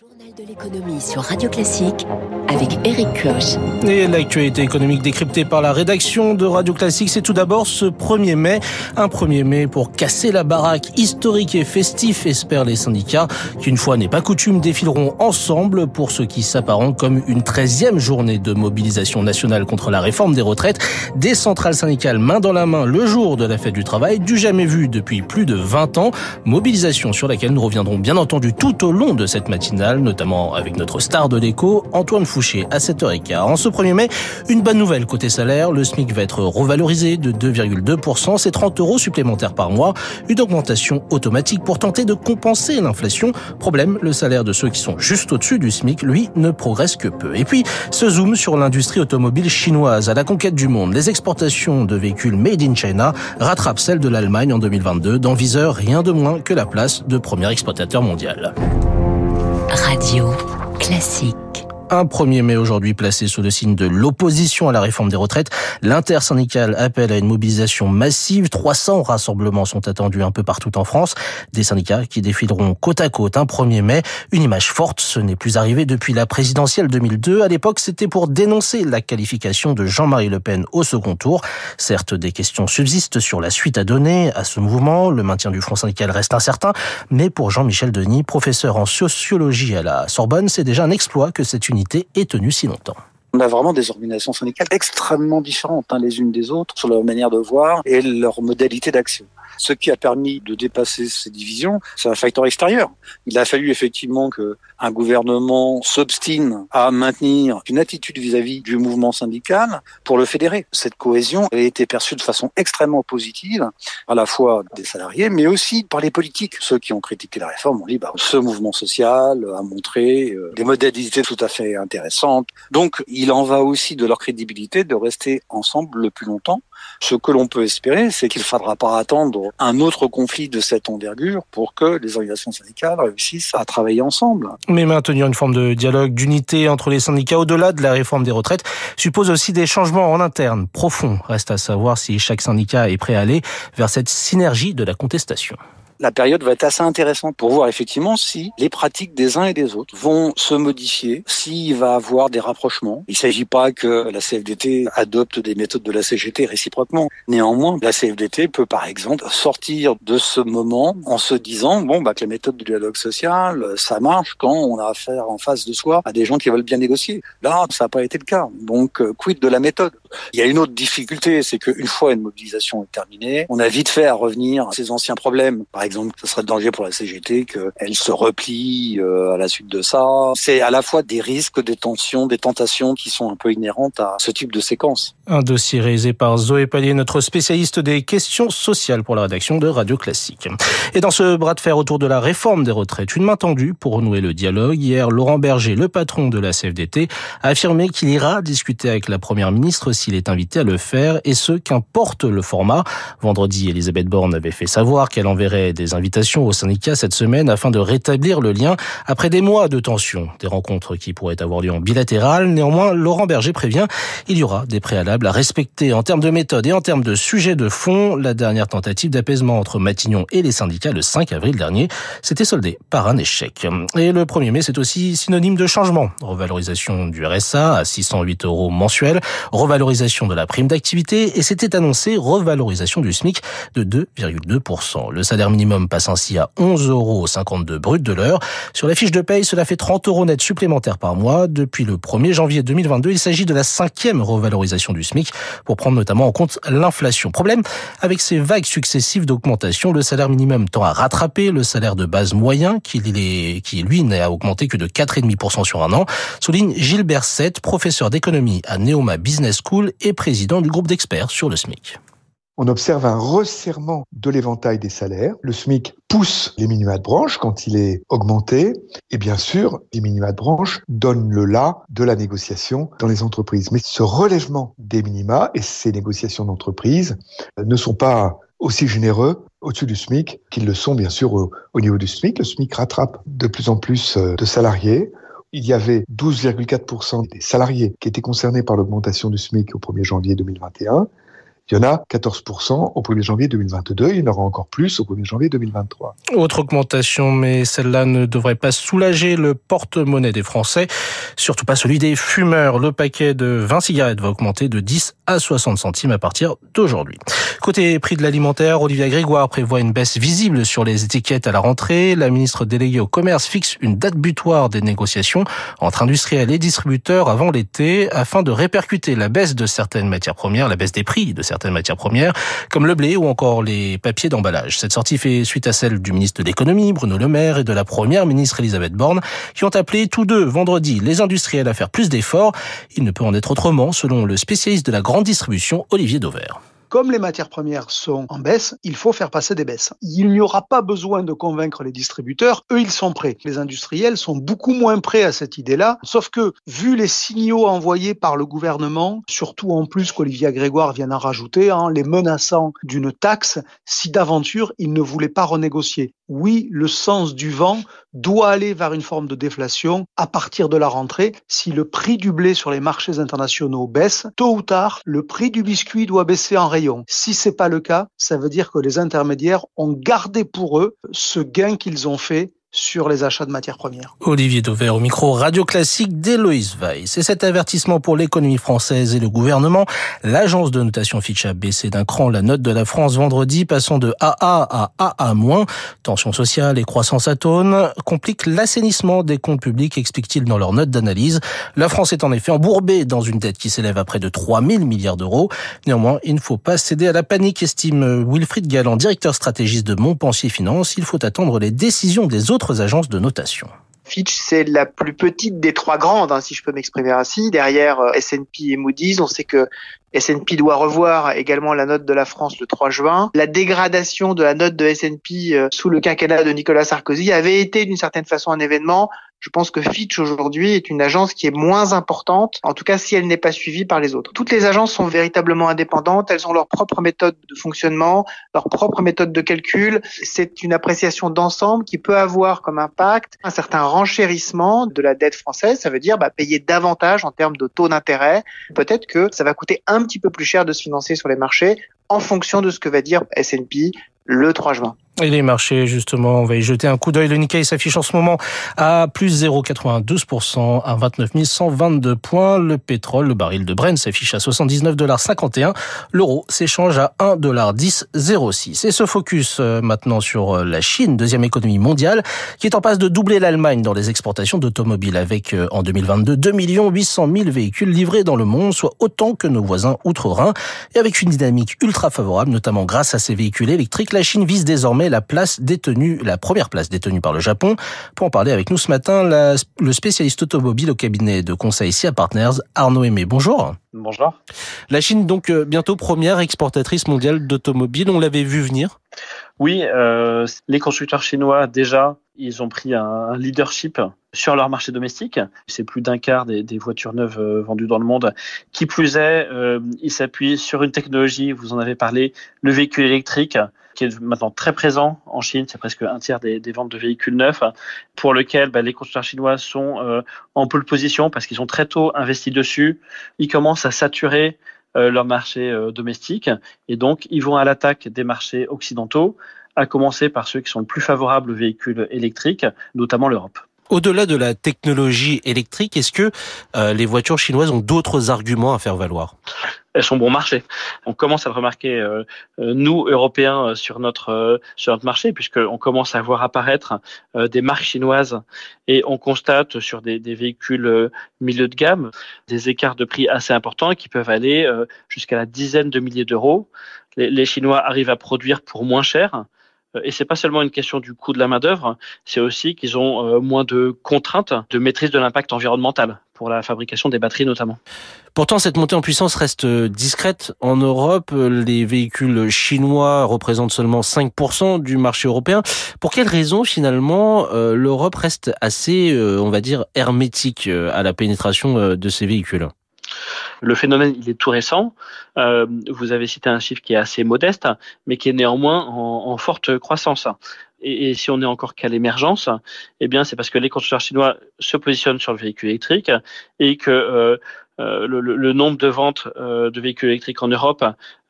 Что она De l'économie sur Radio Classique avec Eric Koch. Et l'actualité économique décryptée par la rédaction de Radio Classique, c'est tout d'abord ce 1er mai. Un 1er mai pour casser la baraque historique et festif, espèrent les syndicats, qui une fois n'est pas coutume défileront ensemble pour ce qui s'apparente comme une 13e journée de mobilisation nationale contre la réforme des retraites. Des centrales syndicales main dans la main le jour de la fête du travail, du jamais vu depuis plus de 20 ans. Mobilisation sur laquelle nous reviendrons bien entendu tout au long de cette matinale notamment avec notre star de l'écho, Antoine Fouché, à 7h15. En ce 1er mai, une bonne nouvelle côté salaire, le SMIC va être revalorisé de 2,2%, c'est 30 euros supplémentaires par mois, une augmentation automatique pour tenter de compenser l'inflation. Problème, le salaire de ceux qui sont juste au-dessus du SMIC, lui, ne progresse que peu. Et puis, ce zoom sur l'industrie automobile chinoise à la conquête du monde. Les exportations de véhicules made in China rattrapent celles de l'Allemagne en 2022, dans viseur rien de moins que la place de premier exploitateur mondial. Radio Classique. Un 1er mai aujourd'hui placé sous le signe de l'opposition à la réforme des retraites. L'intersyndicale appelle à une mobilisation massive. 300 rassemblements sont attendus un peu partout en France. Des syndicats qui défileront côte à côte un 1er mai. Une image forte, ce n'est plus arrivé depuis la présidentielle 2002. À l'époque, c'était pour dénoncer la qualification de Jean-Marie Le Pen au second tour. Certes, des questions subsistent sur la suite à donner à ce mouvement. Le maintien du front syndical reste incertain. Mais pour Jean-Michel Denis, professeur en sociologie à la Sorbonne, c'est déjà un exploit que cette unité est tenue si longtemps. On a vraiment des organisations syndicales extrêmement différentes hein, les unes des autres sur leur manière de voir et leur modalité d'action. Ce qui a permis de dépasser ces divisions, c'est un facteur extérieur. Il a fallu effectivement que un gouvernement s'obstine à maintenir une attitude vis-à-vis du mouvement syndical pour le fédérer. Cette cohésion a été perçue de façon extrêmement positive, à la fois des salariés, mais aussi par les politiques. Ceux qui ont critiqué la réforme ont dit, bah, ce mouvement social a montré euh, des modalités tout à fait intéressantes. Donc, il en va aussi de leur crédibilité de rester ensemble le plus longtemps. Ce que l'on peut espérer, c'est qu'il ne faudra pas attendre un autre conflit de cette envergure pour que les organisations syndicales réussissent à travailler ensemble. Mais maintenir une forme de dialogue, d'unité entre les syndicats au-delà de la réforme des retraites suppose aussi des changements en interne profonds. Reste à savoir si chaque syndicat est prêt à aller vers cette synergie de la contestation la période va être assez intéressante pour voir effectivement si les pratiques des uns et des autres vont se modifier, s'il va avoir des rapprochements. Il ne s'agit pas que la CFDT adopte des méthodes de la CGT réciproquement. Néanmoins, la CFDT peut par exemple sortir de ce moment en se disant bon bah que les méthodes du dialogue social, ça marche quand on a affaire en face de soi à des gens qui veulent bien négocier. Là, ça n'a pas été le cas. Donc, euh, quid de la méthode? Il y a une autre difficulté, c'est qu'une fois une mobilisation est terminée, on a vite fait à revenir à ces anciens problèmes. Par exemple, ce serait de danger pour la CGT qu'elle se replie euh, à la suite de ça. C'est à la fois des risques, des tensions, des tentations qui sont un peu inhérentes à ce type de séquence. Un dossier réalisé par Zoé Pallier, notre spécialiste des questions sociales pour la rédaction de Radio Classique. Et dans ce bras de fer autour de la réforme des retraites, une main tendue pour renouer le dialogue. Hier, Laurent Berger, le patron de la CFDT, a affirmé qu'il ira discuter avec la première ministre s'il est invité à le faire, et ce, qu'importe le format. Vendredi, Elisabeth Borne avait fait savoir qu'elle enverrait des invitations aux syndicats cette semaine afin de rétablir le lien après des mois de tension. Des rencontres qui pourraient avoir lieu en bilatéral. Néanmoins, Laurent Berger prévient, il y aura des préalables à respecter en termes de méthode et en termes de sujet de fond. La dernière tentative d'apaisement entre Matignon et les syndicats le 5 avril dernier s'était soldée par un échec. Et le 1er mai, c'est aussi synonyme de changement. Revalorisation du RSA à 608 euros mensuels, de la prime d'activité et c'était annoncé revalorisation du SMIC de 2,2%. Le salaire minimum passe ainsi à 11,52 euros brut de l'heure. Sur la fiche de paye, cela fait 30 euros net supplémentaires par mois. Depuis le 1er janvier 2022, il s'agit de la cinquième revalorisation du SMIC pour prendre notamment en compte l'inflation. Problème, avec ces vagues successives d'augmentation, le salaire minimum tend à rattraper le salaire de base moyen qui, qui lui, n'a augmenté que de 4,5% sur un an, souligne Gilbert Sett, professeur d'économie à Neoma Business School et président du groupe d'experts sur le SMIC on observe un resserrement de l'éventail des salaires. Le SMIC pousse les minima de branche quand il est augmenté. Et bien sûr, les minima de branche donnent le là de la négociation dans les entreprises. Mais ce relèvement des minima et ces négociations d'entreprise ne sont pas aussi généreux au-dessus du SMIC qu'ils le sont bien sûr au, au, niveau du SMIC. Le SMIC rattrape de plus en plus euh, de salariés. Il y avait 12,4% des salariés qui étaient concernés par l'augmentation du SMIC au 1er janvier 2021. Il y en a 14% au 1er janvier 2022, il y en aura encore plus au 1er janvier 2023. Autre augmentation, mais celle-là ne devrait pas soulager le porte-monnaie des Français, surtout pas celui des fumeurs. Le paquet de 20 cigarettes va augmenter de 10 à 60 centimes à partir d'aujourd'hui. Côté prix de l'alimentaire, Olivia Grégoire prévoit une baisse visible sur les étiquettes à la rentrée. La ministre déléguée au commerce fixe une date butoir des négociations entre industriels et distributeurs avant l'été afin de répercuter la baisse de certaines matières premières, la baisse des prix de certaines matières premières, comme le blé ou encore les papiers d'emballage. Cette sortie fait suite à celle du ministre de l'économie, Bruno Le Maire, et de la première ministre Elisabeth Borne, qui ont appelé tous deux vendredi les industriels à faire plus d'efforts. Il ne peut en être autrement, selon le spécialiste de la grande distribution, Olivier Dauvert. Comme les matières premières sont en baisse, il faut faire passer des baisses. Il n'y aura pas besoin de convaincre les distributeurs, eux ils sont prêts. Les industriels sont beaucoup moins prêts à cette idée-là, sauf que vu les signaux envoyés par le gouvernement, surtout en plus qu'Olivia Grégoire vient en rajouter, hein, les menaçant d'une taxe, si d'aventure ils ne voulaient pas renégocier. Oui, le sens du vent doit aller vers une forme de déflation à partir de la rentrée. Si le prix du blé sur les marchés internationaux baisse, tôt ou tard, le prix du biscuit doit baisser en rayon. Si c'est pas le cas, ça veut dire que les intermédiaires ont gardé pour eux ce gain qu'ils ont fait sur les achats de matières premières. Olivier Dauvert au micro radio classique d'Héloïse Weiss. C'est cet avertissement pour l'économie française et le gouvernement. L'agence de notation Fitch a baissé d'un cran la note de la France vendredi, passant de AA à AA-. Tension sociale et croissance atone compliquent l'assainissement des comptes publics, explique-t-il dans leur note d'analyse. La France est en effet embourbée dans une dette qui s'élève à près de 3 000 milliards d'euros. Néanmoins, il ne faut pas céder à la panique, estime Wilfried Galland, directeur stratégiste de Montpensier Finance. Il faut attendre les décisions des autres agences de notation. Fitch, c'est la plus petite des trois grandes, hein, si je peux m'exprimer ainsi. Derrière euh, S&P et Moody's, on sait que S&P doit revoir également la note de la France le 3 juin. La dégradation de la note de S&P euh, sous le quinquennat de Nicolas Sarkozy avait été d'une certaine façon un événement je pense que Fitch aujourd'hui est une agence qui est moins importante, en tout cas si elle n'est pas suivie par les autres. Toutes les agences sont véritablement indépendantes, elles ont leur propre méthode de fonctionnement, leur propre méthode de calcul. C'est une appréciation d'ensemble qui peut avoir comme impact un certain renchérissement de la dette française. Ça veut dire bah, payer davantage en termes de taux d'intérêt. Peut-être que ça va coûter un petit peu plus cher de se financer sur les marchés en fonction de ce que va dire S&P le 3 juin. Et les marchés, justement, on va y jeter un coup d'œil. Le Nikkei s'affiche en ce moment à plus 0,92% à 29 122 points. Le pétrole, le baril de Brent s'affiche à 79,51$. L'euro s'échange à 1,1006. Et ce focus euh, maintenant sur euh, la Chine, deuxième économie mondiale, qui est en passe de doubler l'Allemagne dans les exportations d'automobiles avec, euh, en 2022, 2 800 000 véhicules livrés dans le monde, soit autant que nos voisins outre-Rhin. Et avec une dynamique ultra favorable, notamment grâce à ces véhicules électriques, la Chine vise désormais la place détenue, la première place détenue par le Japon. Pour en parler avec nous ce matin, le spécialiste automobile au cabinet de conseil SIA Partners, Arnaud Aimé. Bonjour. Bonjour. La Chine, donc, euh, bientôt première exportatrice mondiale d'automobiles. On l'avait vu venir Oui, euh, les constructeurs chinois, déjà, ils ont pris un, leadership sur leur marché domestique. C'est plus d'un quart des, voitures neuves euh, vendues dans le monde. Qui plus est, ils s'appuient sur une technologie, vous en avez parlé, le véhicule électrique qui est maintenant très présent en Chine, c'est presque un tiers des, ventes de véhicules neufs, pour lequel bah, les constructeurs chinois sont euh, en pole position parce qu'ils ont très tôt investi dessus. Ils commencent à saturer euh, leur marché euh, domestique et donc ils vont à l'attaque des marchés occidentaux, à commencer par ceux qui sont le plus favorables aux véhicules électriques, notamment l'Europe. Au-delà de la technologie électrique, est-ce que les voitures chinoises ont d'autres arguments à faire valoir? Elles sont bon marché. On commence à le remarquer, euh, euh, nous, Européens, euh, sur notre, sur notre marché, puisqu'on commence à voir apparaître des marques chinoises et on constate sur des, des, véhicules milieu de gamme des écarts de prix assez importants qui peuvent aller jusqu'à la dizaine de milliers d'euros. Les, les Chinois arrivent à produire pour moins cher. Et c'est pas seulement une question du coût de la main d'œuvre, c'est aussi qu'ils ont moins de contraintes de maîtrise de l'impact environnemental pour la fabrication des batteries notamment. Pourtant, cette montée en puissance reste discrète. En Europe, les véhicules chinois représentent seulement 5% du marché européen. Pour quelles raisons, finalement, euh, l'Europe reste assez, euh, on va dire, hermétique euh, à la pénétration de ces véhicules? Le phénomène, il est tout récent. vous avez cité un chiffre qui est assez modeste, mais qui est néanmoins en forte croissance et, si on est encore qu'à l'émergence, eh bien c'est parce que les constructeurs chinois se positionnent sur le véhicule électrique et que euh, euh, le, nombre de ventes euh, de véhicules électriques en Europe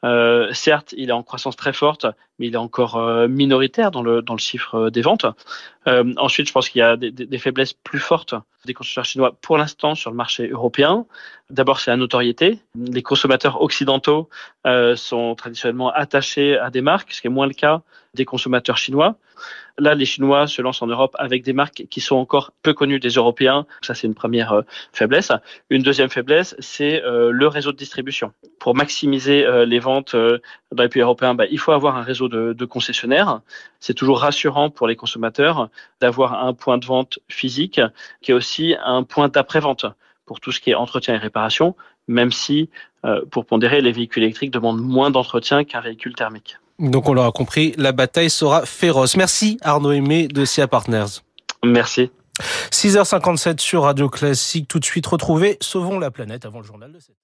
Euh, certes, il est en croissance très forte, mais il est encore euh, minoritaire dans le, dans le chiffre euh, des ventes. Euh, ensuite, je pense qu'il y a des, des, faiblesses plus fortes des constructeurs chinois pour l'instant sur le marché européen. D'abord, c'est la notoriété. Les consommateurs occidentaux euh, sont traditionnellement attachés à des marques, ce qui est moins le cas des consommateurs chinois. Là, les Chinois se lancent en Europe avec des marques qui sont encore peu connues des Européens. Ça, c'est une première euh, faiblesse. Une deuxième faiblesse, c'est euh, le réseau de distribution. Pour maximiser euh, les ventes dans les pays européens, bah, il faut avoir un réseau de, de concessionnaires. C'est toujours rassurant pour les consommateurs d'avoir un point de vente physique qui est aussi un point d'après-vente pour tout ce qui est entretien et réparation, même si, pour pondérer, les véhicules électriques demandent moins d'entretien qu'un véhicule thermique. Donc on l'aura compris, la bataille sera féroce. Merci Arnaud Aimé de SIA Partners. Merci. 6h57 sur Radio Classique. Tout de suite retrouvé Sauvons la planète avant le journal de 7